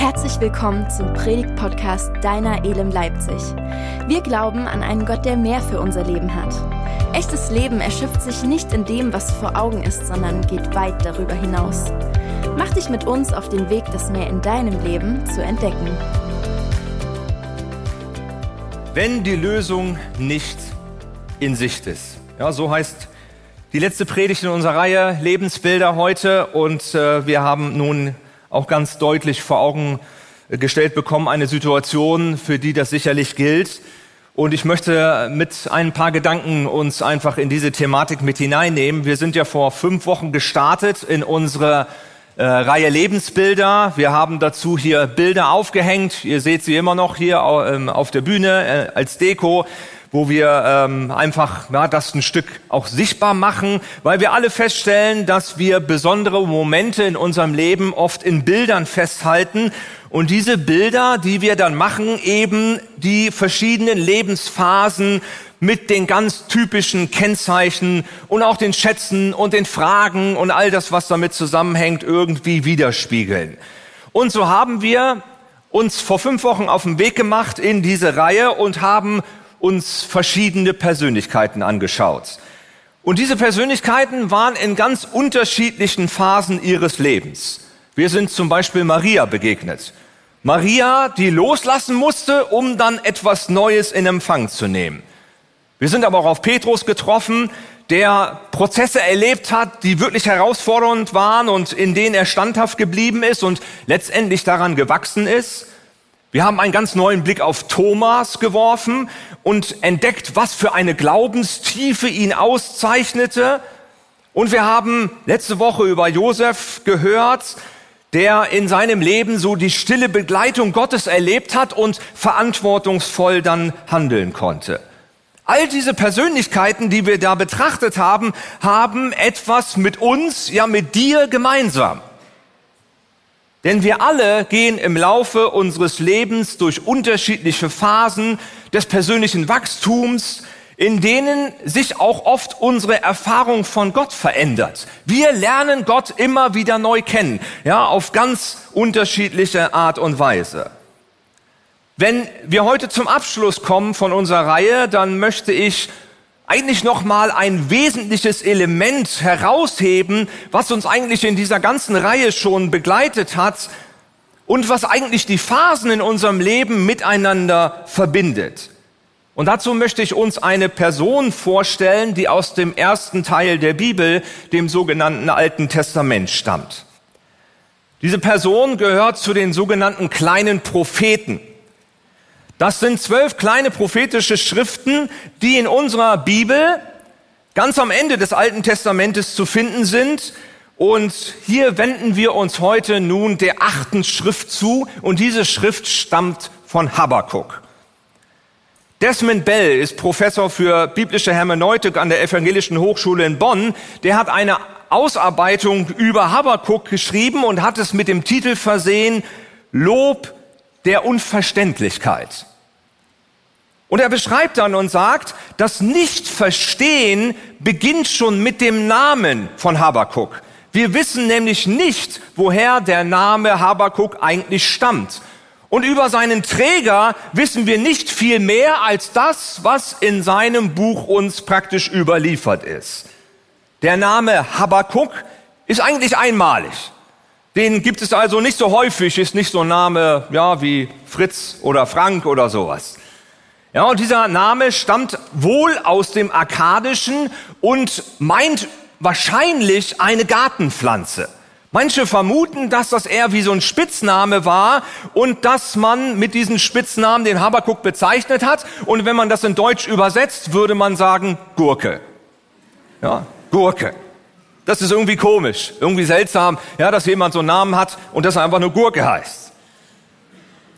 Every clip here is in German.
Herzlich willkommen zum Predigt-Podcast Deiner Elem Leipzig. Wir glauben an einen Gott, der mehr für unser Leben hat. Echtes Leben erschöpft sich nicht in dem, was vor Augen ist, sondern geht weit darüber hinaus. Mach dich mit uns auf den Weg, das mehr in deinem Leben zu entdecken. Wenn die Lösung nicht in Sicht ist. Ja, so heißt die letzte Predigt in unserer Reihe Lebensbilder heute und äh, wir haben nun auch ganz deutlich vor Augen gestellt bekommen, eine Situation, für die das sicherlich gilt. Und ich möchte mit ein paar Gedanken uns einfach in diese Thematik mit hineinnehmen. Wir sind ja vor fünf Wochen gestartet in unsere äh, Reihe Lebensbilder. Wir haben dazu hier Bilder aufgehängt. Ihr seht sie immer noch hier ähm, auf der Bühne äh, als Deko wo wir ähm, einfach ja, das ein Stück auch sichtbar machen, weil wir alle feststellen, dass wir besondere Momente in unserem Leben oft in Bildern festhalten und diese Bilder, die wir dann machen, eben die verschiedenen Lebensphasen mit den ganz typischen Kennzeichen und auch den Schätzen und den Fragen und all das, was damit zusammenhängt, irgendwie widerspiegeln. Und so haben wir uns vor fünf Wochen auf den Weg gemacht in diese Reihe und haben uns verschiedene Persönlichkeiten angeschaut. Und diese Persönlichkeiten waren in ganz unterschiedlichen Phasen ihres Lebens. Wir sind zum Beispiel Maria begegnet. Maria, die loslassen musste, um dann etwas Neues in Empfang zu nehmen. Wir sind aber auch auf Petrus getroffen, der Prozesse erlebt hat, die wirklich herausfordernd waren und in denen er standhaft geblieben ist und letztendlich daran gewachsen ist. Wir haben einen ganz neuen Blick auf Thomas geworfen und entdeckt, was für eine Glaubenstiefe ihn auszeichnete. Und wir haben letzte Woche über Josef gehört, der in seinem Leben so die stille Begleitung Gottes erlebt hat und verantwortungsvoll dann handeln konnte. All diese Persönlichkeiten, die wir da betrachtet haben, haben etwas mit uns, ja mit dir gemeinsam. Denn wir alle gehen im Laufe unseres Lebens durch unterschiedliche Phasen des persönlichen Wachstums, in denen sich auch oft unsere Erfahrung von Gott verändert. Wir lernen Gott immer wieder neu kennen, ja, auf ganz unterschiedliche Art und Weise. Wenn wir heute zum Abschluss kommen von unserer Reihe, dann möchte ich eigentlich noch mal ein wesentliches Element herausheben, was uns eigentlich in dieser ganzen Reihe schon begleitet hat und was eigentlich die Phasen in unserem Leben miteinander verbindet. Und dazu möchte ich uns eine Person vorstellen, die aus dem ersten Teil der Bibel, dem sogenannten Alten Testament, stammt. Diese Person gehört zu den sogenannten kleinen Propheten. Das sind zwölf kleine prophetische Schriften, die in unserer Bibel ganz am Ende des Alten Testamentes zu finden sind. Und hier wenden wir uns heute nun der achten Schrift zu. Und diese Schrift stammt von Habakkuk. Desmond Bell ist Professor für biblische Hermeneutik an der Evangelischen Hochschule in Bonn. Der hat eine Ausarbeitung über Habakkuk geschrieben und hat es mit dem Titel versehen, Lob der Unverständlichkeit. Und er beschreibt dann und sagt, das Nichtverstehen beginnt schon mit dem Namen von Habakuk. Wir wissen nämlich nicht, woher der Name Habakuk eigentlich stammt. Und über seinen Träger wissen wir nicht viel mehr als das, was in seinem Buch uns praktisch überliefert ist. Der Name Habakuk ist eigentlich einmalig. Den gibt es also nicht so häufig, ist nicht so ein Name, ja, wie Fritz oder Frank oder sowas. Ja, und dieser Name stammt wohl aus dem Akkadischen und meint wahrscheinlich eine Gartenpflanze. Manche vermuten, dass das eher wie so ein Spitzname war und dass man mit diesem Spitznamen den Habakuk bezeichnet hat. Und wenn man das in Deutsch übersetzt, würde man sagen Gurke. Ja, Gurke. Das ist irgendwie komisch, irgendwie seltsam, ja, dass jemand so einen Namen hat und das einfach nur Gurke heißt.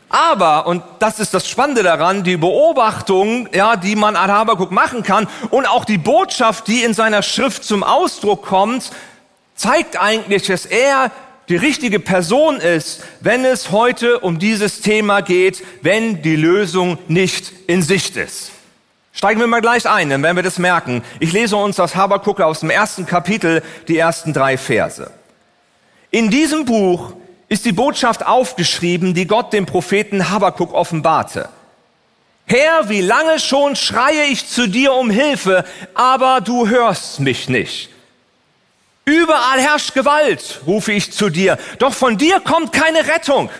Aber, und das ist das Spannende daran, die Beobachtung, ja, die man an Habakuk machen kann und auch die Botschaft, die in seiner Schrift zum Ausdruck kommt, zeigt eigentlich, dass er die richtige Person ist, wenn es heute um dieses Thema geht, wenn die Lösung nicht in Sicht ist. Steigen wir mal gleich ein, dann werden wir das merken. Ich lese uns das Habakuk aus dem ersten Kapitel, die ersten drei Verse. In diesem Buch ist die Botschaft aufgeschrieben, die Gott dem Propheten Habakuk offenbarte. Herr, wie lange schon schreie ich zu dir um Hilfe, aber du hörst mich nicht. Überall herrscht Gewalt, rufe ich zu dir, doch von dir kommt keine Rettung.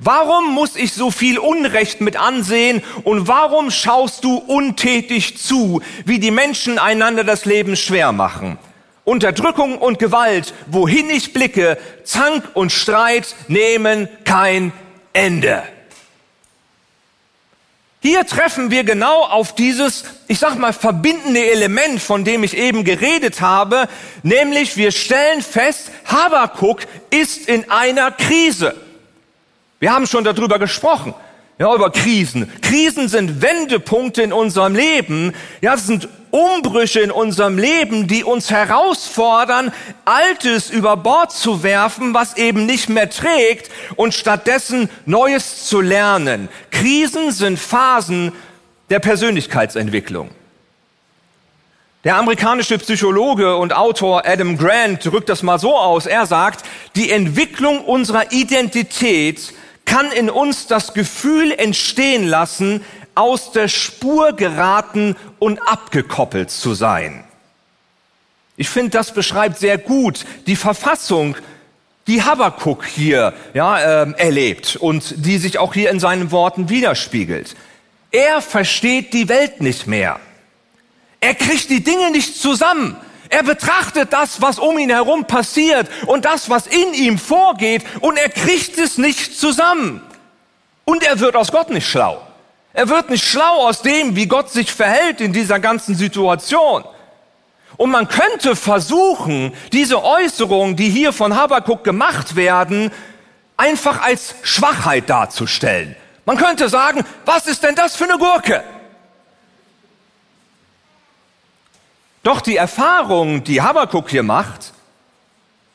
Warum muss ich so viel Unrecht mit ansehen und warum schaust du untätig zu, wie die Menschen einander das Leben schwer machen? Unterdrückung und Gewalt, wohin ich blicke, Zank und Streit nehmen kein Ende. Hier treffen wir genau auf dieses, ich sag mal, verbindende Element, von dem ich eben geredet habe, nämlich wir stellen fest, Habakuk ist in einer Krise. Wir haben schon darüber gesprochen. Ja, über Krisen. Krisen sind Wendepunkte in unserem Leben. Ja, es sind Umbrüche in unserem Leben, die uns herausfordern, Altes über Bord zu werfen, was eben nicht mehr trägt und stattdessen Neues zu lernen. Krisen sind Phasen der Persönlichkeitsentwicklung. Der amerikanische Psychologe und Autor Adam Grant drückt das mal so aus. Er sagt, die Entwicklung unserer Identität kann in uns das Gefühl entstehen lassen, aus der Spur geraten und abgekoppelt zu sein. Ich finde, das beschreibt sehr gut die Verfassung, die Habakuk hier ja, äh, erlebt und die sich auch hier in seinen Worten widerspiegelt. Er versteht die Welt nicht mehr. Er kriegt die Dinge nicht zusammen. Er betrachtet das, was um ihn herum passiert und das, was in ihm vorgeht und er kriegt es nicht zusammen. Und er wird aus Gott nicht schlau. Er wird nicht schlau aus dem, wie Gott sich verhält in dieser ganzen Situation. Und man könnte versuchen, diese Äußerungen, die hier von Habakuk gemacht werden, einfach als Schwachheit darzustellen. Man könnte sagen, was ist denn das für eine Gurke? Doch die Erfahrung, die Habakuk hier macht,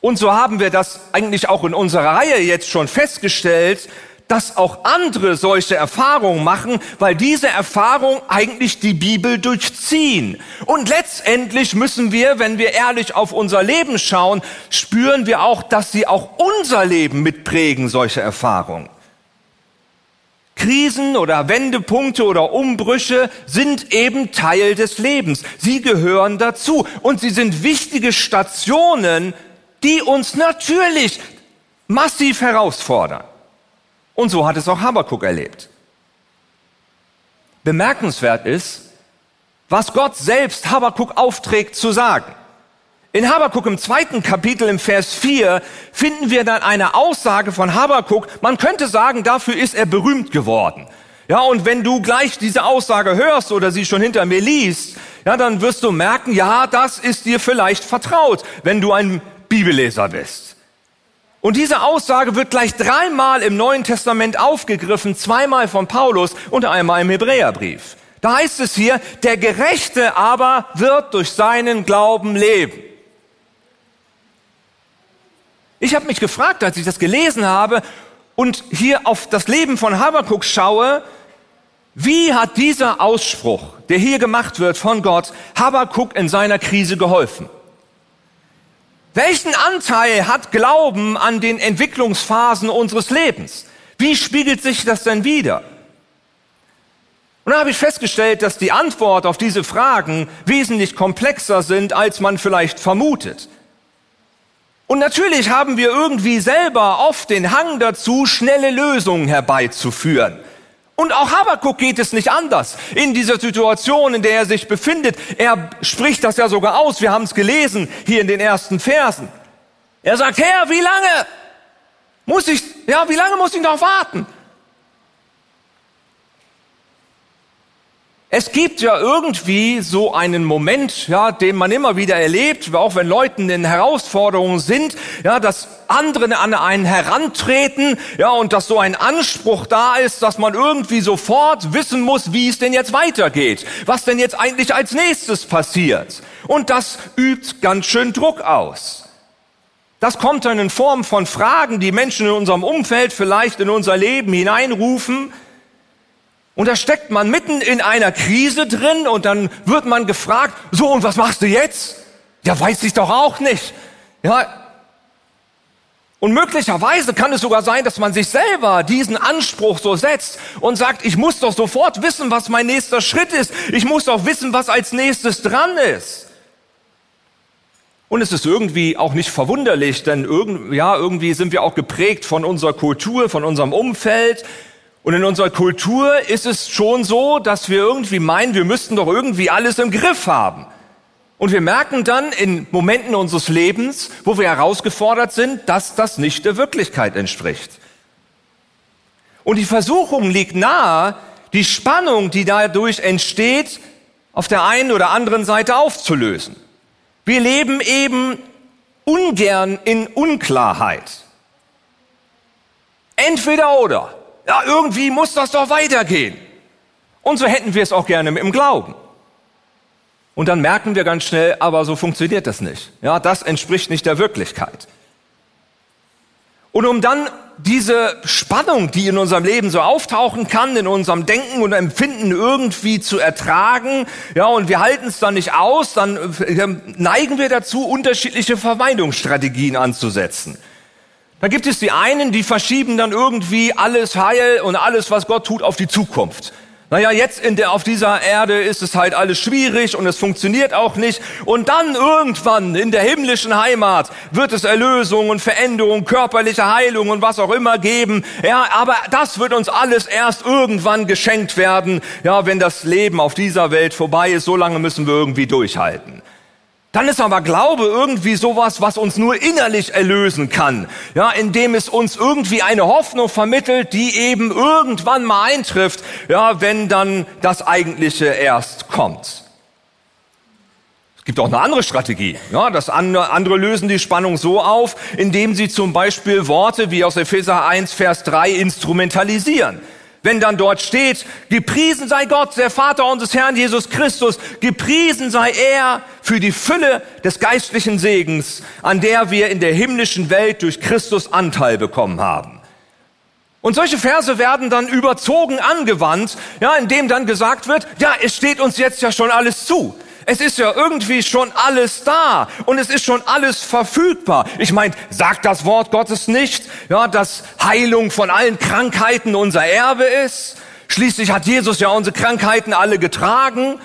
und so haben wir das eigentlich auch in unserer Reihe jetzt schon festgestellt, dass auch andere solche Erfahrungen machen, weil diese Erfahrungen eigentlich die Bibel durchziehen. Und letztendlich müssen wir, wenn wir ehrlich auf unser Leben schauen, spüren wir auch, dass sie auch unser Leben mitprägen, solche Erfahrungen. Krisen oder Wendepunkte oder Umbrüche sind eben Teil des Lebens. Sie gehören dazu und sie sind wichtige Stationen, die uns natürlich massiv herausfordern. Und so hat es auch Habakuk erlebt. Bemerkenswert ist, was Gott selbst Habakuk aufträgt zu sagen. In Habakuk im zweiten Kapitel im Vers 4 finden wir dann eine Aussage von Habakuk. Man könnte sagen, dafür ist er berühmt geworden. Ja, und wenn du gleich diese Aussage hörst oder sie schon hinter mir liest, ja, dann wirst du merken, ja, das ist dir vielleicht vertraut, wenn du ein Bibelleser bist. Und diese Aussage wird gleich dreimal im Neuen Testament aufgegriffen, zweimal von Paulus und einmal im Hebräerbrief. Da heißt es hier, der Gerechte aber wird durch seinen Glauben leben. Ich habe mich gefragt, als ich das gelesen habe und hier auf das Leben von Habakkuk schaue, wie hat dieser Ausspruch, der hier gemacht wird von Gott, Habakkuk in seiner Krise geholfen? Welchen Anteil hat Glauben an den Entwicklungsphasen unseres Lebens? Wie spiegelt sich das denn wieder? Und da habe ich festgestellt, dass die Antwort auf diese Fragen wesentlich komplexer sind, als man vielleicht vermutet. Und natürlich haben wir irgendwie selber oft den Hang dazu, schnelle Lösungen herbeizuführen. Und auch Habakuk geht es nicht anders. In dieser Situation, in der er sich befindet, er spricht das ja sogar aus. Wir haben es gelesen hier in den ersten Versen. Er sagt, Herr, wie lange muss ich, ja, wie lange muss ich noch warten? Es gibt ja irgendwie so einen Moment, ja, den man immer wieder erlebt, auch wenn Leuten in Herausforderungen sind, ja, dass andere an einen herantreten, ja, und dass so ein Anspruch da ist, dass man irgendwie sofort wissen muss, wie es denn jetzt weitergeht, was denn jetzt eigentlich als nächstes passiert. Und das übt ganz schön Druck aus. Das kommt dann in Form von Fragen, die Menschen in unserem Umfeld vielleicht in unser Leben hineinrufen, und da steckt man mitten in einer Krise drin und dann wird man gefragt, so und was machst du jetzt? Ja, weiß ich doch auch nicht. Ja. Und möglicherweise kann es sogar sein, dass man sich selber diesen Anspruch so setzt und sagt, ich muss doch sofort wissen, was mein nächster Schritt ist. Ich muss doch wissen, was als nächstes dran ist. Und es ist irgendwie auch nicht verwunderlich, denn irgend, ja, irgendwie sind wir auch geprägt von unserer Kultur, von unserem Umfeld. Und in unserer Kultur ist es schon so, dass wir irgendwie meinen, wir müssten doch irgendwie alles im Griff haben. Und wir merken dann in Momenten unseres Lebens, wo wir herausgefordert sind, dass das nicht der Wirklichkeit entspricht. Und die Versuchung liegt nahe, die Spannung, die dadurch entsteht, auf der einen oder anderen Seite aufzulösen. Wir leben eben ungern in Unklarheit. Entweder oder. Ja, irgendwie muss das doch weitergehen. Und so hätten wir es auch gerne im Glauben. Und dann merken wir ganz schnell, aber so funktioniert das nicht. Ja, das entspricht nicht der Wirklichkeit. Und um dann diese Spannung, die in unserem Leben so auftauchen kann, in unserem Denken und Empfinden irgendwie zu ertragen, ja, und wir halten es dann nicht aus, dann äh, neigen wir dazu, unterschiedliche Vermeidungsstrategien anzusetzen. Da gibt es die einen, die verschieben dann irgendwie alles Heil und alles, was Gott tut, auf die Zukunft. Naja, jetzt in der, auf dieser Erde ist es halt alles schwierig und es funktioniert auch nicht. Und dann irgendwann in der himmlischen Heimat wird es Erlösung und Veränderung, körperliche Heilung und was auch immer geben. Ja, aber das wird uns alles erst irgendwann geschenkt werden. Ja, wenn das Leben auf dieser Welt vorbei ist, so lange müssen wir irgendwie durchhalten. Dann ist aber Glaube irgendwie sowas, was uns nur innerlich erlösen kann. Ja, indem es uns irgendwie eine Hoffnung vermittelt, die eben irgendwann mal eintrifft, ja, wenn dann das Eigentliche erst kommt. Es gibt auch eine andere Strategie. Ja, das andere, lösen die Spannung so auf, indem sie zum Beispiel Worte wie aus Epheser 1, Vers 3 instrumentalisieren. Wenn dann dort steht, gepriesen sei Gott, der Vater unseres Herrn Jesus Christus, gepriesen sei er für die Fülle des geistlichen Segens, an der wir in der himmlischen Welt durch Christus Anteil bekommen haben. Und solche Verse werden dann überzogen angewandt, ja, indem dann gesagt wird, ja, es steht uns jetzt ja schon alles zu. Es ist ja irgendwie schon alles da und es ist schon alles verfügbar. Ich meine, sagt das Wort Gottes nicht, ja, dass Heilung von allen Krankheiten unser Erbe ist? Schließlich hat Jesus ja unsere Krankheiten alle getragen.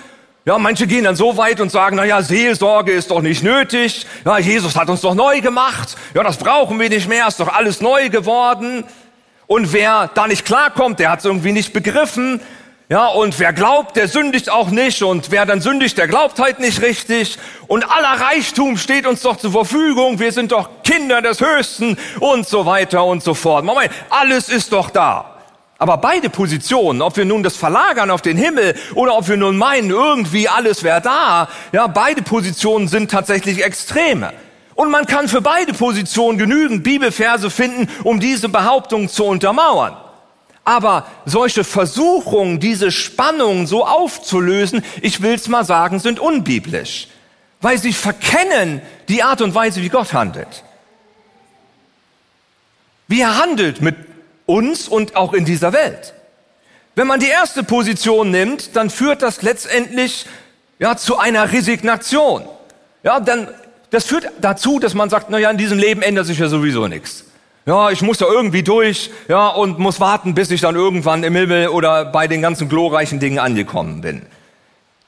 Ja, manche gehen dann so weit und sagen, na ja, Seelsorge ist doch nicht nötig. Ja, Jesus hat uns doch neu gemacht. Ja, das brauchen wir nicht mehr, ist doch alles neu geworden. Und wer da nicht klarkommt, der hat es irgendwie nicht begriffen. Ja, und wer glaubt, der sündigt auch nicht. Und wer dann sündigt, der glaubt halt nicht richtig. Und aller Reichtum steht uns doch zur Verfügung. Wir sind doch Kinder des Höchsten und so weiter und so fort. Moment, alles ist doch da. Aber beide Positionen, ob wir nun das verlagern auf den Himmel oder ob wir nun meinen, irgendwie alles wäre da, ja, beide Positionen sind tatsächlich Extreme. Und man kann für beide Positionen genügend Bibelverse finden, um diese Behauptung zu untermauern. Aber solche Versuchungen, diese Spannung so aufzulösen, ich will's mal sagen, sind unbiblisch, weil sie verkennen die Art und Weise, wie Gott handelt. Wie er handelt mit uns und auch in dieser Welt. Wenn man die erste Position nimmt, dann führt das letztendlich ja zu einer Resignation. Ja, dann das führt dazu, dass man sagt, na ja, in diesem Leben ändert sich ja sowieso nichts. Ja, ich muss da irgendwie durch, ja, und muss warten, bis ich dann irgendwann im Himmel oder bei den ganzen glorreichen Dingen angekommen bin.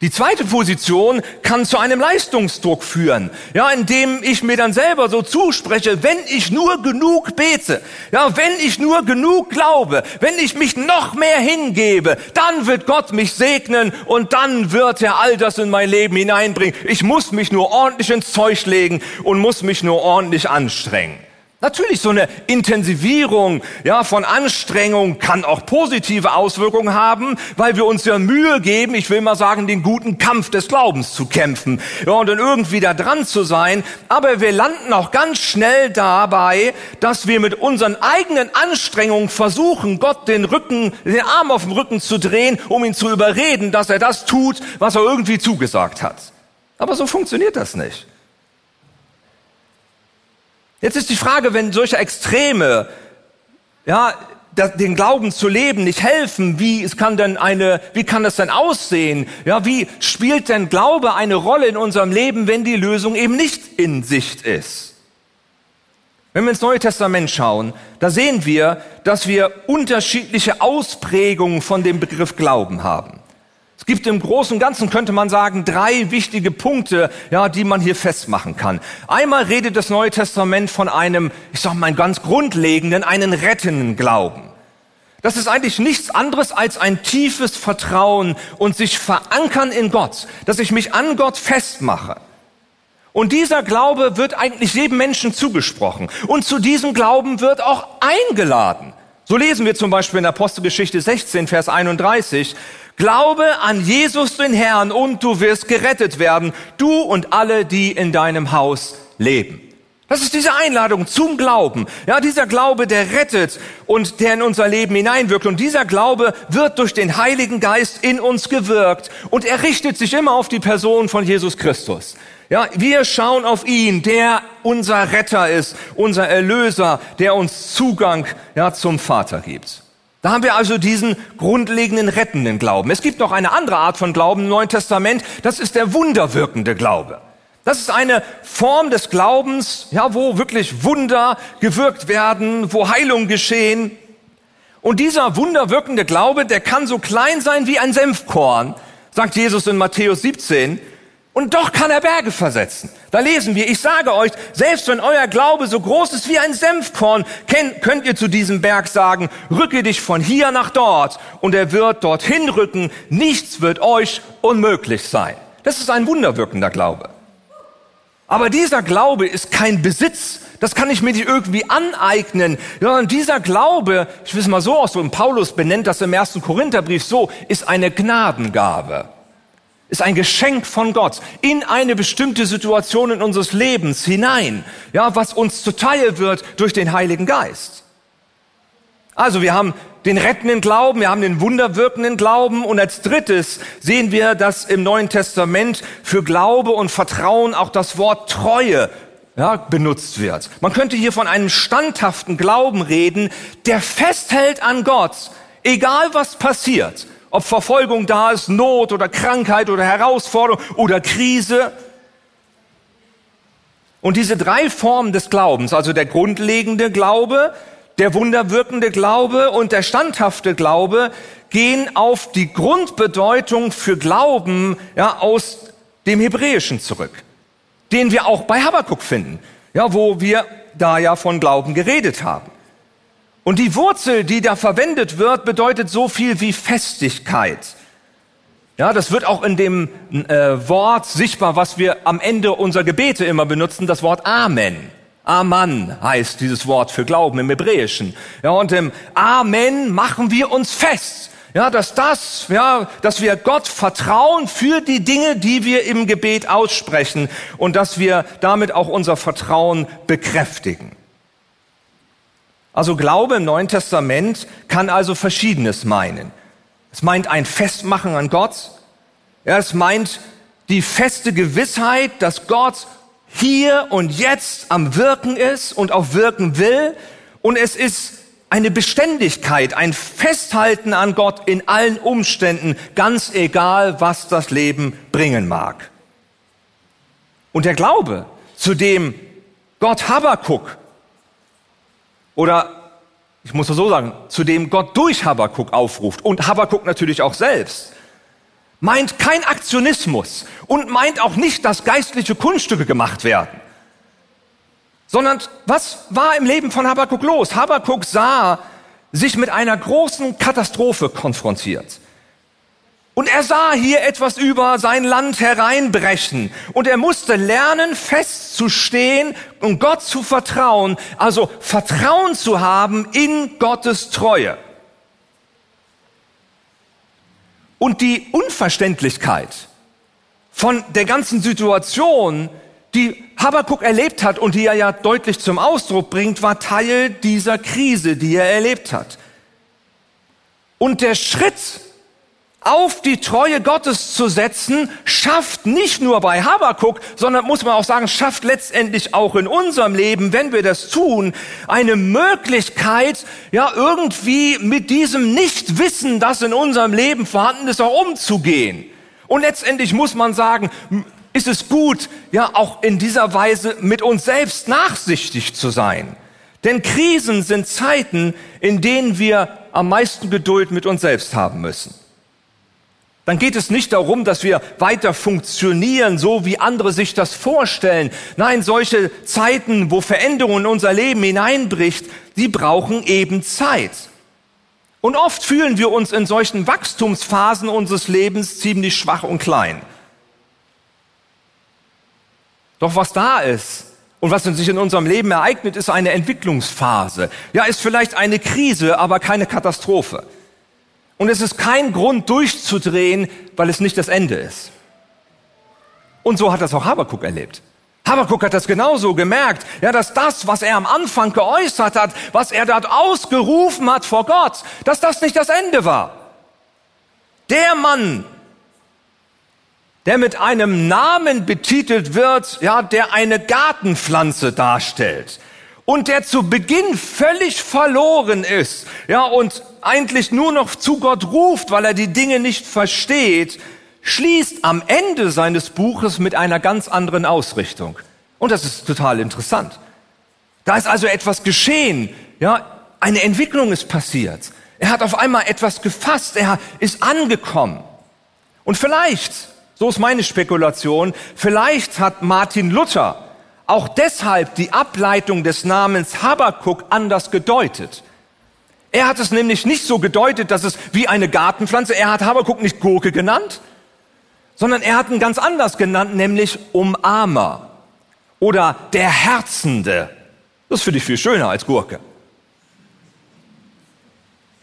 Die zweite Position kann zu einem Leistungsdruck führen, ja, indem ich mir dann selber so zuspreche, wenn ich nur genug bete, ja, wenn ich nur genug glaube, wenn ich mich noch mehr hingebe, dann wird Gott mich segnen und dann wird er all das in mein Leben hineinbringen. Ich muss mich nur ordentlich ins Zeug legen und muss mich nur ordentlich anstrengen. Natürlich, so eine Intensivierung ja, von Anstrengung kann auch positive Auswirkungen haben, weil wir uns ja Mühe geben, ich will mal sagen, den guten Kampf des Glaubens zu kämpfen ja, und dann irgendwie da dran zu sein. Aber wir landen auch ganz schnell dabei, dass wir mit unseren eigenen Anstrengungen versuchen, Gott den Rücken, den Arm auf dem Rücken zu drehen, um ihn zu überreden, dass er das tut, was er irgendwie zugesagt hat. Aber so funktioniert das nicht. Jetzt ist die Frage, wenn solche Extreme, ja, den Glauben zu leben nicht helfen, wie es kann denn eine, wie kann das denn aussehen? Ja, wie spielt denn Glaube eine Rolle in unserem Leben, wenn die Lösung eben nicht in Sicht ist? Wenn wir ins Neue Testament schauen, da sehen wir, dass wir unterschiedliche Ausprägungen von dem Begriff Glauben haben. Es gibt im Großen und Ganzen, könnte man sagen, drei wichtige Punkte, ja, die man hier festmachen kann. Einmal redet das Neue Testament von einem, ich sag mal, ganz grundlegenden, einen rettenden Glauben. Das ist eigentlich nichts anderes als ein tiefes Vertrauen und sich verankern in Gott, dass ich mich an Gott festmache. Und dieser Glaube wird eigentlich jedem Menschen zugesprochen. Und zu diesem Glauben wird auch eingeladen. So lesen wir zum Beispiel in Apostelgeschichte 16, Vers 31, Glaube an Jesus den Herrn und du wirst gerettet werden, du und alle, die in deinem Haus leben. Das ist diese Einladung zum Glauben. Ja, dieser Glaube, der rettet und der in unser Leben hineinwirkt. Und dieser Glaube wird durch den Heiligen Geist in uns gewirkt. Und er richtet sich immer auf die Person von Jesus Christus. Ja, wir schauen auf ihn, der unser Retter ist, unser Erlöser, der uns Zugang, ja, zum Vater gibt. Da haben wir also diesen grundlegenden rettenden Glauben. Es gibt noch eine andere Art von Glauben im Neuen Testament. Das ist der wunderwirkende Glaube. Das ist eine Form des Glaubens, ja, wo wirklich Wunder gewirkt werden, wo Heilung geschehen. Und dieser wunderwirkende Glaube, der kann so klein sein wie ein Senfkorn, sagt Jesus in Matthäus 17. Und doch kann er Berge versetzen. Da lesen wir, ich sage euch, selbst wenn euer Glaube so groß ist wie ein Senfkorn, könnt ihr zu diesem Berg sagen, rücke dich von hier nach dort und er wird dorthin rücken. Nichts wird euch unmöglich sein. Das ist ein wunderwirkender Glaube. Aber dieser Glaube ist kein Besitz. Das kann ich mir nicht irgendwie aneignen. Sondern dieser Glaube, ich will es mal so ausdrücken, Paulus benennt das im ersten Korintherbrief so, ist eine Gnadengabe ist ein Geschenk von Gott in eine bestimmte Situation in unseres Lebens hinein, ja, was uns zuteil wird durch den Heiligen Geist. Also wir haben den rettenden Glauben, wir haben den wunderwirkenden Glauben und als drittes sehen wir, dass im Neuen Testament für Glaube und Vertrauen auch das Wort Treue ja, benutzt wird. Man könnte hier von einem standhaften Glauben reden, der festhält an Gott, egal was passiert. Ob Verfolgung da ist, Not oder Krankheit oder Herausforderung oder Krise. Und diese drei Formen des Glaubens, also der grundlegende Glaube, der wunderwirkende Glaube und der standhafte Glaube, gehen auf die Grundbedeutung für Glauben ja, aus dem Hebräischen zurück, den wir auch bei Habakkuk finden, ja, wo wir da ja von Glauben geredet haben. Und die Wurzel, die da verwendet wird, bedeutet so viel wie Festigkeit. Ja, das wird auch in dem äh, Wort sichtbar, was wir am Ende unserer Gebete immer benutzen, das Wort Amen. Amen heißt dieses Wort für Glauben im Hebräischen. Ja, und im Amen machen wir uns fest. Ja, dass das, ja, dass wir Gott vertrauen für die Dinge, die wir im Gebet aussprechen und dass wir damit auch unser Vertrauen bekräftigen. Also Glaube im Neuen Testament kann also Verschiedenes meinen. Es meint ein Festmachen an Gott. Ja, es meint die feste Gewissheit, dass Gott hier und jetzt am Wirken ist und auch wirken will. Und es ist eine Beständigkeit, ein Festhalten an Gott in allen Umständen, ganz egal, was das Leben bringen mag. Und der Glaube, zu dem Gott Habakuk oder ich muss so sagen, zu dem Gott durch Habakuk aufruft und Habakuk natürlich auch selbst, meint kein Aktionismus und meint auch nicht, dass geistliche Kunststücke gemacht werden. Sondern was war im Leben von Habakuk los? Habakuk sah sich mit einer großen Katastrophe konfrontiert. Und er sah hier etwas über sein Land hereinbrechen. Und er musste lernen, festzustehen und Gott zu vertrauen. Also Vertrauen zu haben in Gottes Treue. Und die Unverständlichkeit von der ganzen Situation, die Habakkuk erlebt hat und die er ja deutlich zum Ausdruck bringt, war Teil dieser Krise, die er erlebt hat. Und der Schritt auf die Treue Gottes zu setzen, schafft nicht nur bei Habakuk, sondern muss man auch sagen, schafft letztendlich auch in unserem Leben, wenn wir das tun, eine Möglichkeit, ja, irgendwie mit diesem Nichtwissen, das in unserem Leben vorhanden ist, auch umzugehen. Und letztendlich muss man sagen, ist es gut, ja, auch in dieser Weise mit uns selbst nachsichtig zu sein. Denn Krisen sind Zeiten, in denen wir am meisten Geduld mit uns selbst haben müssen. Dann geht es nicht darum, dass wir weiter funktionieren, so wie andere sich das vorstellen. Nein, solche Zeiten, wo Veränderung in unser Leben hineinbricht, die brauchen eben Zeit. Und oft fühlen wir uns in solchen Wachstumsphasen unseres Lebens ziemlich schwach und klein. Doch was da ist und was sich in unserem Leben ereignet, ist eine Entwicklungsphase. Ja, ist vielleicht eine Krise, aber keine Katastrophe. Und es ist kein Grund durchzudrehen, weil es nicht das Ende ist. Und so hat das auch Habakuk erlebt. Habakuk hat das genauso gemerkt, ja, dass das, was er am Anfang geäußert hat, was er dort ausgerufen hat vor Gott, dass das nicht das Ende war. Der Mann, der mit einem Namen betitelt wird, ja, der eine Gartenpflanze darstellt und der zu Beginn völlig verloren ist, ja, und eigentlich nur noch zu Gott ruft, weil er die Dinge nicht versteht, schließt am Ende seines Buches mit einer ganz anderen Ausrichtung. Und das ist total interessant. Da ist also etwas geschehen, ja, eine Entwicklung ist passiert. Er hat auf einmal etwas gefasst, er ist angekommen. Und vielleicht, so ist meine Spekulation, vielleicht hat Martin Luther auch deshalb die Ableitung des Namens Habakuk anders gedeutet. Er hat es nämlich nicht so gedeutet, dass es wie eine Gartenpflanze, er hat Habakuk nicht Gurke genannt, sondern er hat ihn ganz anders genannt, nämlich Umarmer oder der Herzende. Das finde ich viel schöner als Gurke.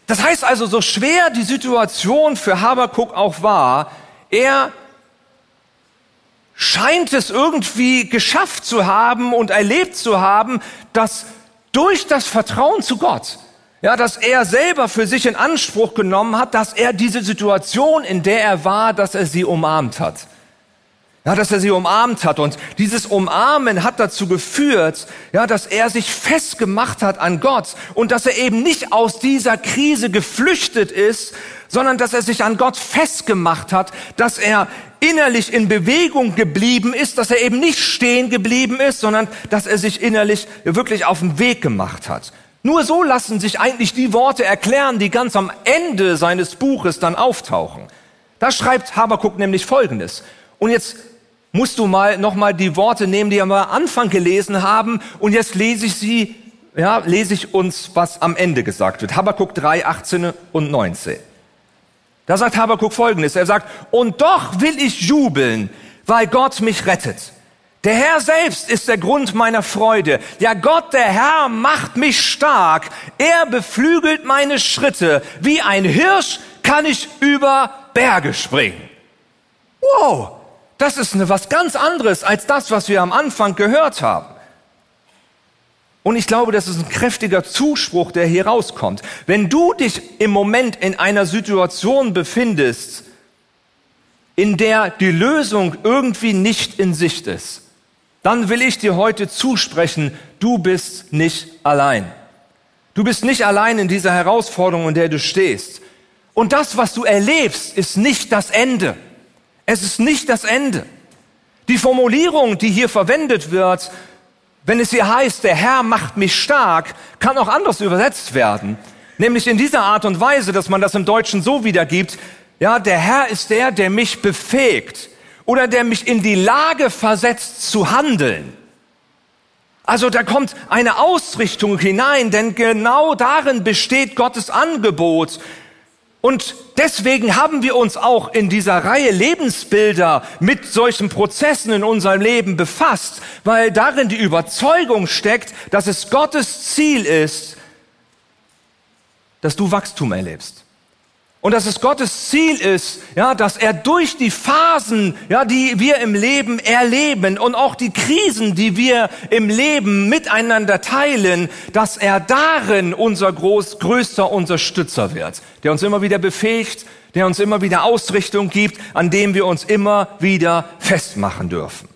Das heißt also, so schwer die Situation für Habakuk auch war, er scheint es irgendwie geschafft zu haben und erlebt zu haben, dass durch das Vertrauen zu Gott, ja, dass er selber für sich in Anspruch genommen hat, dass er diese Situation, in der er war, dass er sie umarmt hat. Ja, dass er sie umarmt hat. Und dieses Umarmen hat dazu geführt, ja, dass er sich festgemacht hat an Gott und dass er eben nicht aus dieser Krise geflüchtet ist, sondern dass er sich an Gott festgemacht hat, dass er innerlich in Bewegung geblieben ist, dass er eben nicht stehen geblieben ist, sondern dass er sich innerlich wirklich auf den Weg gemacht hat. Nur so lassen sich eigentlich die Worte erklären, die ganz am Ende seines Buches dann auftauchen. Da schreibt Habakuk nämlich Folgendes. Und jetzt musst du mal nochmal die Worte nehmen, die wir am Anfang gelesen haben. Und jetzt lese ich sie, ja, lese ich uns, was am Ende gesagt wird. Habakuk 3, 18 und 19. Da sagt Habakuk folgendes. Er sagt, und doch will ich jubeln, weil Gott mich rettet. Der Herr selbst ist der Grund meiner Freude. Ja, Gott, der Herr, macht mich stark. Er beflügelt meine Schritte. Wie ein Hirsch kann ich über Berge springen. Wow, das ist eine, was ganz anderes als das, was wir am Anfang gehört haben. Und ich glaube, das ist ein kräftiger Zuspruch, der hier rauskommt. Wenn du dich im Moment in einer Situation befindest, in der die Lösung irgendwie nicht in Sicht ist, dann will ich dir heute zusprechen, du bist nicht allein. Du bist nicht allein in dieser Herausforderung, in der du stehst. Und das, was du erlebst, ist nicht das Ende. Es ist nicht das Ende. Die Formulierung, die hier verwendet wird, wenn es hier heißt, der Herr macht mich stark, kann auch anders übersetzt werden. Nämlich in dieser Art und Weise, dass man das im Deutschen so wiedergibt, ja, der Herr ist der, der mich befähigt oder der mich in die Lage versetzt zu handeln. Also da kommt eine Ausrichtung hinein, denn genau darin besteht Gottes Angebot. Und deswegen haben wir uns auch in dieser Reihe Lebensbilder mit solchen Prozessen in unserem Leben befasst, weil darin die Überzeugung steckt, dass es Gottes Ziel ist, dass du Wachstum erlebst. Und dass es Gottes Ziel ist, ja, dass er durch die Phasen, ja, die wir im Leben erleben und auch die Krisen, die wir im Leben miteinander teilen, dass er darin unser groß, größter Unterstützer wird, der uns immer wieder befähigt, der uns immer wieder Ausrichtung gibt, an dem wir uns immer wieder festmachen dürfen.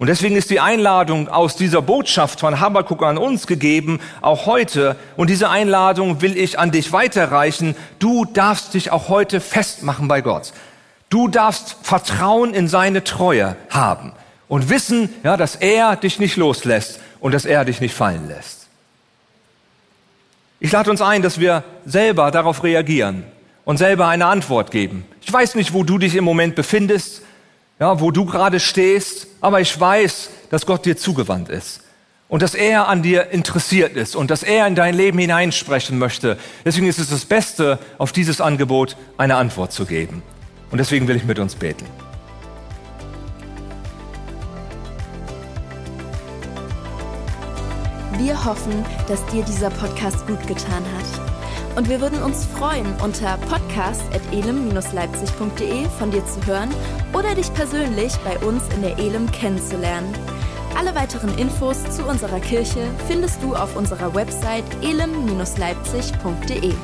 Und deswegen ist die Einladung aus dieser Botschaft von Habakkuk an uns gegeben, auch heute. Und diese Einladung will ich an dich weiterreichen. Du darfst dich auch heute festmachen bei Gott. Du darfst Vertrauen in seine Treue haben und wissen, ja, dass er dich nicht loslässt und dass er dich nicht fallen lässt. Ich lade uns ein, dass wir selber darauf reagieren und selber eine Antwort geben. Ich weiß nicht, wo du dich im Moment befindest, ja, wo du gerade stehst, aber ich weiß, dass Gott dir zugewandt ist und dass er an dir interessiert ist und dass er in dein Leben hineinsprechen möchte. Deswegen ist es das Beste, auf dieses Angebot eine Antwort zu geben. Und deswegen will ich mit uns beten. Wir hoffen, dass dir dieser Podcast gut getan hat. Und wir würden uns freuen, unter podcast.elem-leipzig.de von dir zu hören oder dich persönlich bei uns in der Elem kennenzulernen. Alle weiteren Infos zu unserer Kirche findest du auf unserer Website elem-leipzig.de.